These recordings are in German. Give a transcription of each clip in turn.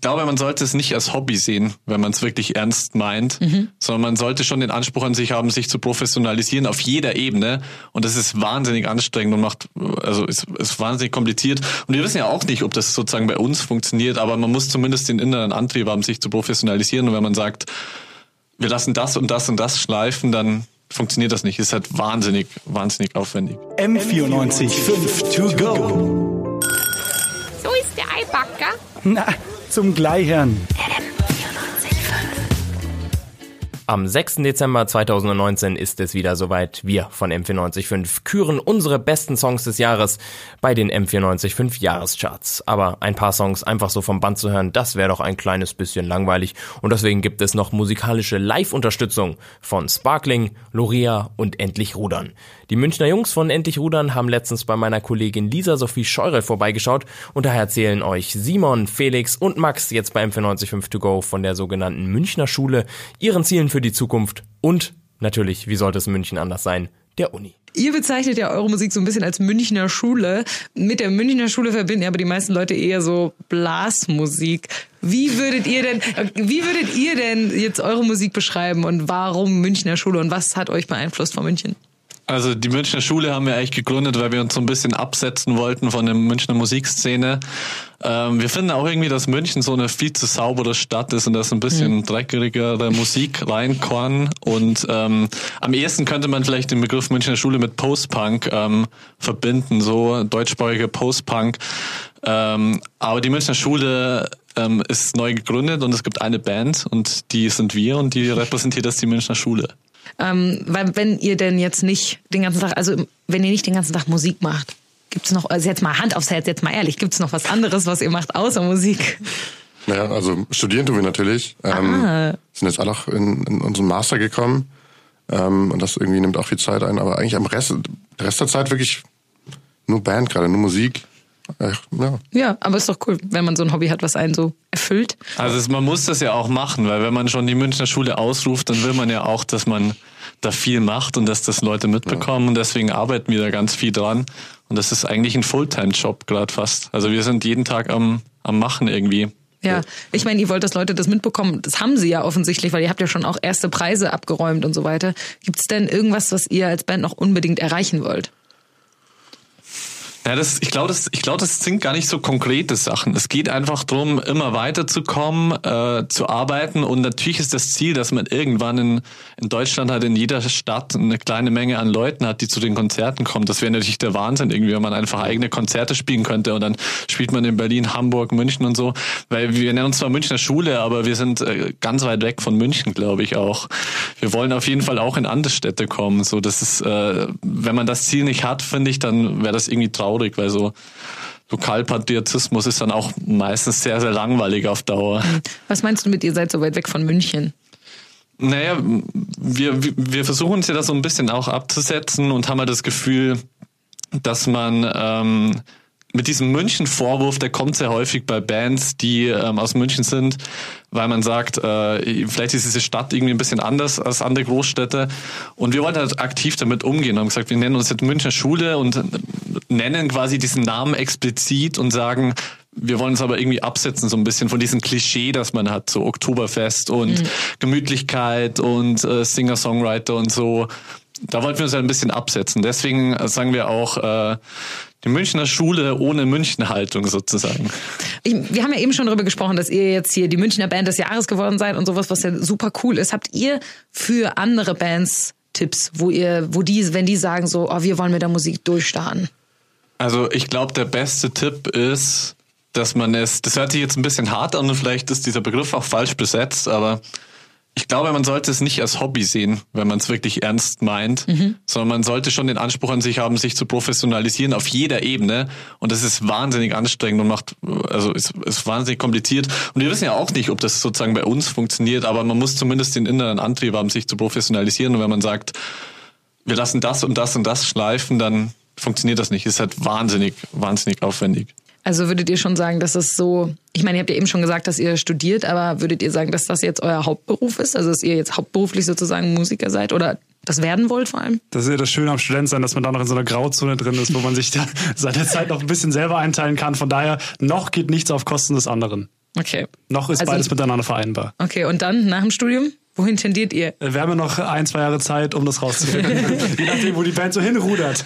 ich glaube, man sollte es nicht als Hobby sehen, wenn man es wirklich ernst meint, mhm. sondern man sollte schon den Anspruch an sich haben, sich zu professionalisieren auf jeder Ebene. Und das ist wahnsinnig anstrengend und macht, also ist, ist wahnsinnig kompliziert. Und wir wissen ja auch nicht, ob das sozusagen bei uns funktioniert, aber man muss zumindest den inneren Antrieb haben, sich zu professionalisieren. Und wenn man sagt, wir lassen das und das und das schleifen, dann funktioniert das nicht. Ist halt wahnsinnig, wahnsinnig aufwendig. M94 5 to go. Eibacker. Na, zum Gleichern. Am 6. Dezember 2019 ist es wieder soweit. Wir von M945 küren unsere besten Songs des Jahres bei den M945 Jahrescharts. Aber ein paar Songs einfach so vom Band zu hören, das wäre doch ein kleines bisschen langweilig. Und deswegen gibt es noch musikalische Live-Unterstützung von Sparkling, Loria und Endlich Rudern. Die Münchner Jungs von Endlich Rudern haben letztens bei meiner Kollegin Lisa Sophie Scheurel vorbeigeschaut und daher erzählen euch Simon, Felix und Max jetzt bei M945 To Go von der sogenannten Münchner Schule ihren Zielen für die Zukunft und natürlich, wie sollte es in München anders sein, der Uni. Ihr bezeichnet ja eure Musik so ein bisschen als Münchner Schule. Mit der Münchner Schule verbinden aber die meisten Leute eher so Blasmusik. Wie würdet ihr denn, wie würdet ihr denn jetzt eure Musik beschreiben und warum Münchner Schule und was hat euch beeinflusst von München? Also die Münchner Schule haben wir eigentlich gegründet, weil wir uns so ein bisschen absetzen wollten von der Münchner Musikszene. Ähm, wir finden auch irgendwie, dass München so eine viel zu saubere Stadt ist und dass ein bisschen mhm. dreckigere Musik reinkommt. Und ähm, am ehesten könnte man vielleicht den Begriff Münchner Schule mit Post-Punk ähm, verbinden, so deutschsprachige Post-Punk. Ähm, aber die Münchner Schule ähm, ist neu gegründet und es gibt eine Band und die sind wir und die repräsentiert das die Münchner Schule. Ähm, weil wenn ihr denn jetzt nicht den ganzen Tag, also wenn ihr nicht den ganzen Tag Musik macht, gibt es noch, also jetzt mal Hand aufs Herz, jetzt mal ehrlich, gibt es noch was anderes, was ihr macht außer Musik? Naja, also studieren tun wir natürlich. Ähm, ah. sind jetzt alle auch in, in unseren Master gekommen. Ähm, und das irgendwie nimmt auch viel Zeit ein. Aber eigentlich am Rest, der Rest der Zeit wirklich nur Band gerade, nur Musik. Ja. ja, aber ist doch cool, wenn man so ein Hobby hat, was einen so erfüllt. Also man muss das ja auch machen, weil wenn man schon die Münchner Schule ausruft, dann will man ja auch, dass man da viel macht und dass das Leute mitbekommen. Ja. Und deswegen arbeiten wir da ganz viel dran. Und das ist eigentlich ein Fulltime-Job gerade fast. Also wir sind jeden Tag am, am Machen irgendwie. Ja, ich meine, ihr wollt, dass Leute das mitbekommen. Das haben sie ja offensichtlich, weil ihr habt ja schon auch erste Preise abgeräumt und so weiter. Gibt es denn irgendwas, was ihr als Band noch unbedingt erreichen wollt? Ja, das, ich glaube, das, ich glaube, das sind gar nicht so konkrete Sachen. Es geht einfach darum, immer weiterzukommen, äh, zu arbeiten. Und natürlich ist das Ziel, dass man irgendwann in, in Deutschland halt in jeder Stadt eine kleine Menge an Leuten hat, die zu den Konzerten kommen. Das wäre natürlich der Wahnsinn, irgendwie, wenn man einfach eigene Konzerte spielen könnte. Und dann spielt man in Berlin, Hamburg, München und so. Weil wir nennen uns zwar Münchner Schule, aber wir sind äh, ganz weit weg von München, glaube ich auch. Wir wollen auf jeden Fall auch in andere Städte kommen. So, das ist, äh, wenn man das Ziel nicht hat, finde ich, dann wäre das irgendwie traurig traurig, weil so Lokalpatriotismus ist dann auch meistens sehr, sehr langweilig auf Dauer. Was meinst du mit, ihr seid so weit weg von München? Naja, wir, wir versuchen uns ja da so ein bisschen auch abzusetzen und haben halt das Gefühl, dass man ähm, mit diesem München-Vorwurf, der kommt sehr häufig bei Bands, die ähm, aus München sind, weil man sagt, äh, vielleicht ist diese Stadt irgendwie ein bisschen anders als andere Großstädte. Und wir wollten halt aktiv damit umgehen und haben gesagt, wir nennen uns jetzt Münchner Schule und nennen quasi diesen Namen explizit und sagen, wir wollen uns aber irgendwie absetzen, so ein bisschen von diesem Klischee, das man hat, so Oktoberfest und mhm. Gemütlichkeit und äh, Singer-Songwriter und so. Da wollten wir uns halt ein bisschen absetzen. Deswegen sagen wir auch, äh, die Münchner Schule ohne Münchenhaltung sozusagen. Ich, wir haben ja eben schon darüber gesprochen, dass ihr jetzt hier die Münchner Band des Jahres geworden seid und sowas, was ja super cool ist. Habt ihr für andere Bands Tipps, wo ihr, wo die, wenn die sagen so, oh, wir wollen mit der Musik durchstarten? Also ich glaube, der beste Tipp ist, dass man es, das hört sich jetzt ein bisschen hart an und vielleicht ist dieser Begriff auch falsch besetzt, aber ich glaube, man sollte es nicht als Hobby sehen, wenn man es wirklich ernst meint, mhm. sondern man sollte schon den Anspruch an sich haben, sich zu professionalisieren auf jeder Ebene. Und das ist wahnsinnig anstrengend und macht, also ist, ist wahnsinnig kompliziert. Und wir wissen ja auch nicht, ob das sozusagen bei uns funktioniert, aber man muss zumindest den inneren Antrieb haben, sich zu professionalisieren. Und wenn man sagt, wir lassen das und das und das schleifen, dann funktioniert das nicht. Ist halt wahnsinnig, wahnsinnig aufwendig. Also würdet ihr schon sagen, dass es so, ich meine, ihr habt ja eben schon gesagt, dass ihr studiert, aber würdet ihr sagen, dass das jetzt euer Hauptberuf ist? Also dass ihr jetzt hauptberuflich sozusagen Musiker seid oder das werden wollt vor allem? Das ist ja das Schöne am Student sein, dass man da noch in so einer Grauzone drin ist, wo man sich da seine Zeit noch ein bisschen selber einteilen kann. Von daher, noch geht nichts auf Kosten des anderen. Okay. Noch ist Also- beides miteinander vereinbar. Okay, und dann nach dem Studium? Wohin tendiert ihr? Äh, Wir haben ja noch ein, zwei Jahre Zeit, um das rauszufinden. Je nachdem, wo die Band so hinrudert.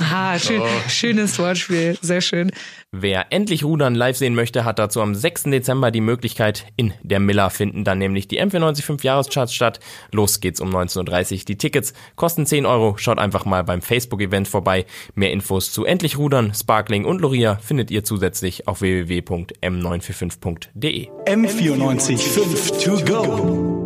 Aha, schön, schönes Wortspiel. Sehr schön. Wer endlich Rudern live sehen möchte, hat dazu am 6. Dezember die Möglichkeit. In der Miller finden dann nämlich die M495 Jahrescharts statt. Los geht's um 19.30 Uhr. Die Tickets kosten 10 Euro. Schaut einfach mal beim Facebook-Event vorbei. Mehr Infos zu Endlich Rudern, Sparkling und Loria findet ihr zusätzlich auf www.m945.de. M94 5 to go.